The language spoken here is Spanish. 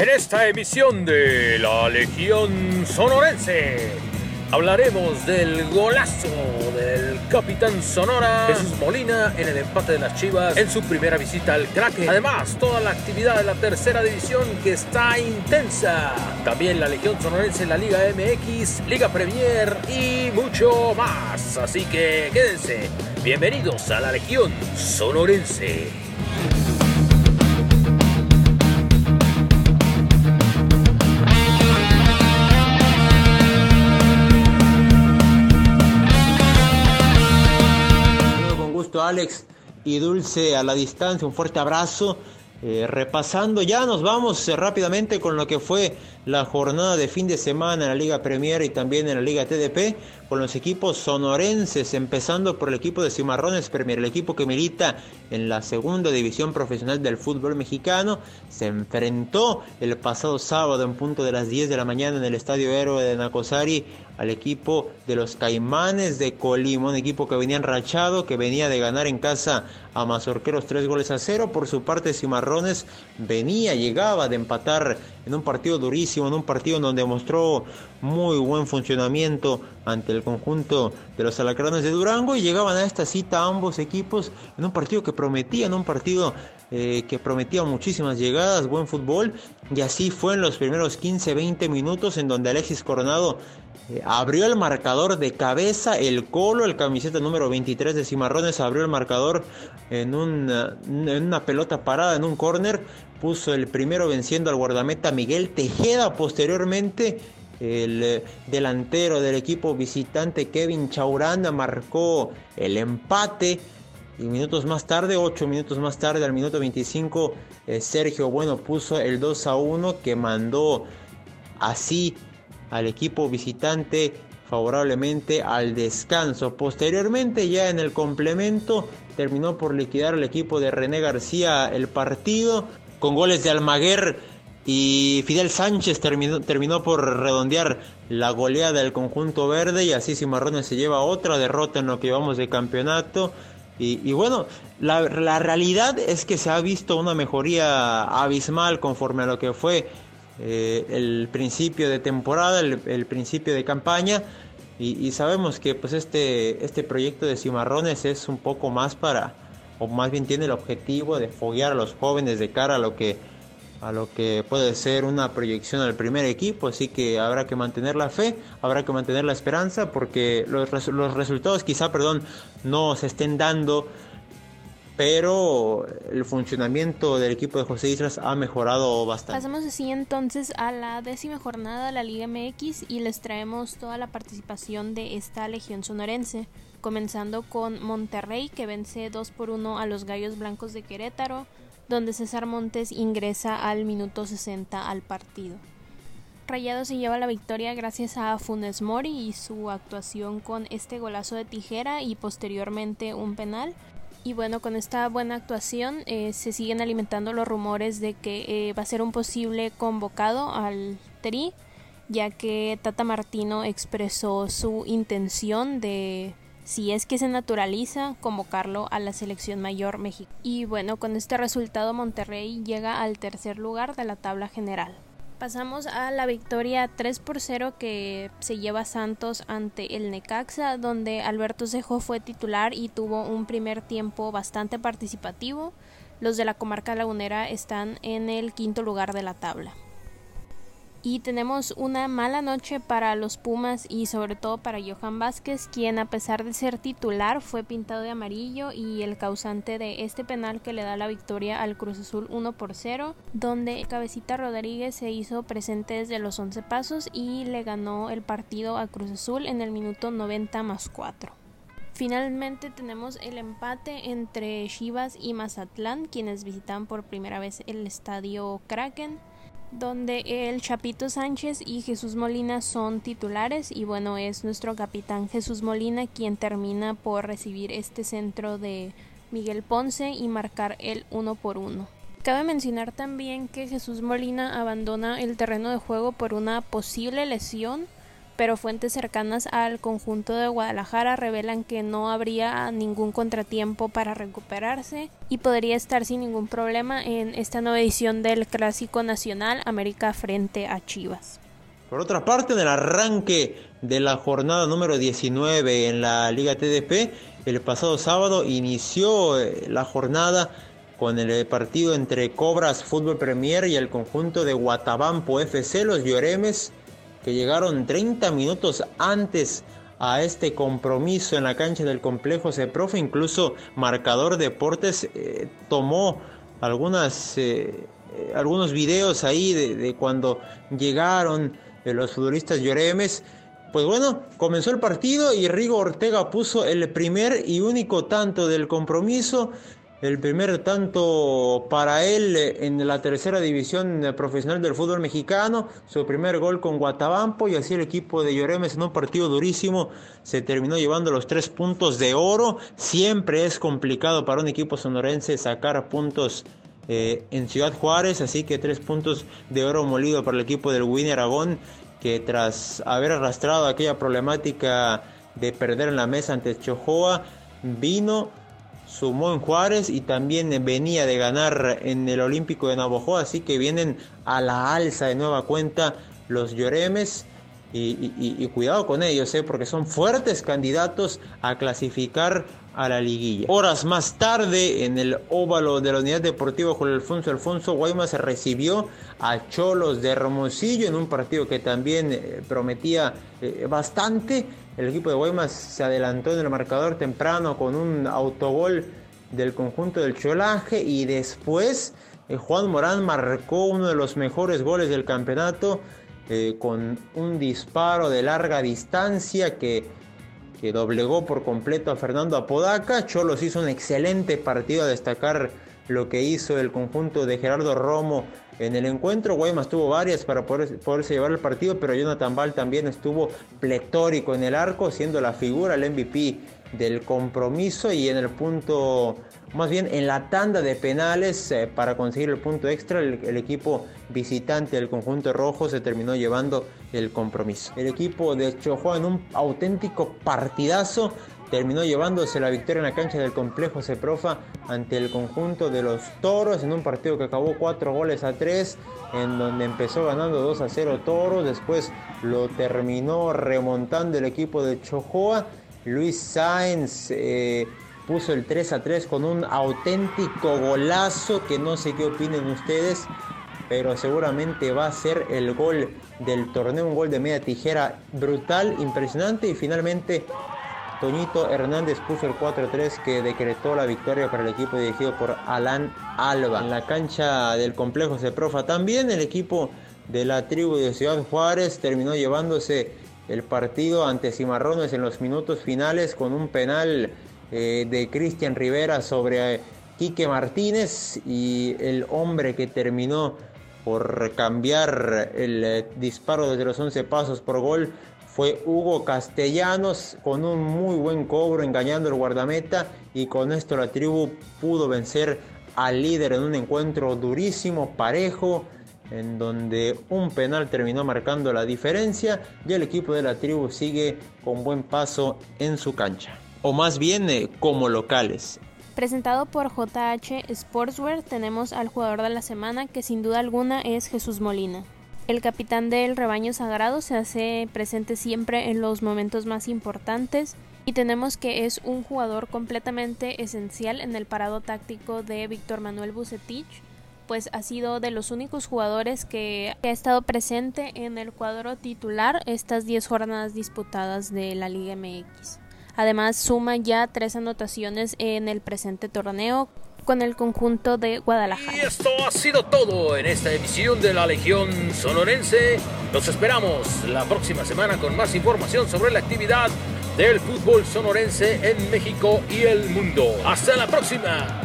En esta emisión de la Legión Sonorense hablaremos del golazo del capitán Sonora Jesús Molina en el empate de las Chivas en su primera visita al Kraken. Además, toda la actividad de la tercera división que está intensa. También la Legión Sonorense en la Liga MX, Liga Premier y mucho más. Así que quédense. Bienvenidos a la Legión Sonorense. Alex y Dulce a la distancia, un fuerte abrazo. Eh, repasando, ya nos vamos eh, rápidamente con lo que fue la jornada de fin de semana en la Liga Premier y también en la Liga TDP con los equipos sonorenses, empezando por el equipo de Cimarrones Premier, el equipo que milita en la segunda división profesional del fútbol mexicano, se enfrentó el pasado sábado en punto de las 10 de la mañana en el Estadio Héroe de Nacosari al equipo de los Caimanes de Colima, un equipo que venía enrachado, que venía de ganar en casa a Mazorqueros tres goles a cero. Por su parte, Cimarrones venía, llegaba de empatar en un partido durísimo, en un partido donde mostró muy buen funcionamiento ante el conjunto de los alacranes de Durango y llegaban a esta cita ambos equipos en un partido que prometía, en un partido eh, que prometía muchísimas llegadas, buen fútbol y así fue en los primeros 15-20 minutos en donde Alexis Coronado eh, abrió el marcador de cabeza, el colo, el camiseta número 23 de Cimarrones abrió el marcador en una, en una pelota parada, en un córner, puso el primero venciendo al guardameta Miguel Tejeda, posteriormente el eh, delantero del equipo visitante Kevin Chauranda marcó el empate. Y minutos más tarde, 8 minutos más tarde, al minuto 25, eh, Sergio Bueno puso el 2 a 1 que mandó así al equipo visitante favorablemente al descanso. Posteriormente, ya en el complemento, terminó por liquidar el equipo de René García el partido con goles de Almaguer y Fidel Sánchez terminó, terminó por redondear la goleada del conjunto verde y así Cimarrones se lleva otra derrota en lo que llevamos de campeonato. Y, bueno, la, realidad es que se ha visto una mejoría abismal conforme a lo que fue eh, el principio de temporada, el, principio de campaña. Y, sabemos que pues este, este proyecto de Cimarrones es un poco más para, o más bien tiene el objetivo de foguear a los jóvenes de cara a lo que a lo que puede ser una proyección al primer equipo, así que habrá que mantener la fe, habrá que mantener la esperanza, porque los, los resultados quizá, perdón, no se estén dando, pero el funcionamiento del equipo de José Islas ha mejorado bastante. Pasamos así entonces a la décima jornada de la Liga MX y les traemos toda la participación de esta Legión Sonorense, comenzando con Monterrey que vence 2 por 1 a los Gallos Blancos de Querétaro, donde César Montes ingresa al minuto 60 al partido. Rayado se lleva la victoria gracias a Funes Mori y su actuación con este golazo de tijera y posteriormente un penal. Y bueno, con esta buena actuación eh, se siguen alimentando los rumores de que eh, va a ser un posible convocado al TRI, ya que Tata Martino expresó su intención de si es que se naturaliza, convocarlo a la selección mayor México. Y bueno, con este resultado Monterrey llega al tercer lugar de la tabla general. Pasamos a la victoria 3 por 0 que se lleva Santos ante el Necaxa, donde Alberto Cejo fue titular y tuvo un primer tiempo bastante participativo. Los de la comarca lagunera están en el quinto lugar de la tabla. Y tenemos una mala noche para los Pumas y sobre todo para Johan Vázquez, quien a pesar de ser titular fue pintado de amarillo y el causante de este penal que le da la victoria al Cruz Azul 1 por 0, donde Cabecita Rodríguez se hizo presente desde los 11 pasos y le ganó el partido a Cruz Azul en el minuto 90 más 4. Finalmente tenemos el empate entre Chivas y Mazatlán, quienes visitan por primera vez el estadio Kraken donde el Chapito Sánchez y Jesús Molina son titulares y bueno, es nuestro capitán Jesús Molina quien termina por recibir este centro de Miguel Ponce y marcar el uno por uno. Cabe mencionar también que Jesús Molina abandona el terreno de juego por una posible lesión, pero fuentes cercanas al conjunto de Guadalajara revelan que no habría ningún contratiempo para recuperarse y podría estar sin ningún problema en esta nueva edición del Clásico Nacional América frente a Chivas. Por otra parte, en el arranque de la jornada número 19 en la Liga TDP, el pasado sábado inició eh, la jornada con el partido entre Cobras Fútbol Premier y el conjunto de Guatabampo FC, los Lloremes, que llegaron 30 minutos antes a este compromiso en la cancha del complejo Profe, incluso Marcador Deportes eh, tomó algunas, eh, algunos videos ahí de, de cuando llegaron los futbolistas Lloremes pues bueno, comenzó el partido y Rigo Ortega puso el primer y único tanto del compromiso. El primer tanto para él en la tercera división profesional del fútbol mexicano, su primer gol con Guatabampo y así el equipo de Lloremes en un partido durísimo se terminó llevando los tres puntos de oro. Siempre es complicado para un equipo sonorense sacar puntos eh, en Ciudad Juárez, así que tres puntos de oro molido para el equipo del Winnie Aragón que tras haber arrastrado aquella problemática de perder en la mesa ante Chojoa, vino, sumó en Juárez y también venía de ganar en el Olímpico de Navojoa, así que vienen a la alza de nueva cuenta los Lloremes. Y, cuidado con ellos, ¿eh? porque son fuertes candidatos a clasificar a la liguilla. Horas más tarde, en el óvalo de la Unidad Deportiva Julio Alfonso Alfonso, Guaymas recibió a Cholos de Hermosillo en un partido que también eh, prometía eh, bastante. El equipo de Guaymas se adelantó en el marcador temprano con un autogol del conjunto del Cholaje y después eh, Juan Morán marcó uno de los mejores goles del campeonato con un disparo de larga distancia que que doblegó por completo a Fernando Apodaca. Cholos hizo un excelente partido a destacar lo que hizo el conjunto de Gerardo Romo en el encuentro. Guaymas tuvo varias para poder, poderse llevar el partido, pero Jonathan Ball también estuvo pletórico en el arco, siendo la figura, el MVP del compromiso y en el punto, más bien en la tanda de penales eh, para conseguir el punto extra, el, equipo visitante del conjunto rojo se terminó llevando el compromiso. El equipo de Chojoa en un auténtico partidazo terminó llevándose la victoria en la cancha del complejo Ceprofa ante el conjunto de los Toros en un partido que acabó 4 goles a 3 en donde empezó ganando 2 a 0 Toros, después lo terminó remontando el equipo de Chojoa Luis Sainz eh, puso el 3 a 3 con un auténtico golazo que no sé qué opinen ustedes, pero seguramente va a ser el gol del torneo, un gol de media tijera brutal, impresionante y finalmente Toñito Hernández puso el 4-3 que decretó la victoria para el equipo dirigido por Alan Alba. En la cancha del complejo Ceprofa también el equipo de la tribu de Ciudad Juárez terminó llevándose el partido ante Cimarrones en los minutos finales con un penal eh, de Cristian Rivera sobre eh, Quique Martínez y el hombre que terminó por cambiar el eh, disparo desde los 11 pasos por gol fue Hugo Castellanos con un muy buen cobro engañando el guardameta y con esto la tribu pudo vencer al líder en un encuentro durísimo, parejo, en donde un penal terminó marcando la diferencia y el equipo de la tribu sigue con buen paso en su cancha, o más bien eh, como locales. Presentado por JH Sportswear tenemos al jugador de la semana que sin duda alguna es Jesús Molina. El capitán del rebaño sagrado se hace presente siempre en los momentos más importantes y tenemos que es un jugador completamente esencial en el parado táctico de Víctor Manuel Bucetich pues ha sido de los únicos jugadores que ha estado presente en el cuadro titular estas 10 jornadas disputadas de la Liga MX. Además suma ya tres anotaciones en el presente torneo con el conjunto de Guadalajara. Y esto ha sido todo en esta emisión de la Legión Sonorense. Los esperamos la próxima semana con más información sobre la actividad del fútbol sonorense en México y el mundo. Hasta la próxima.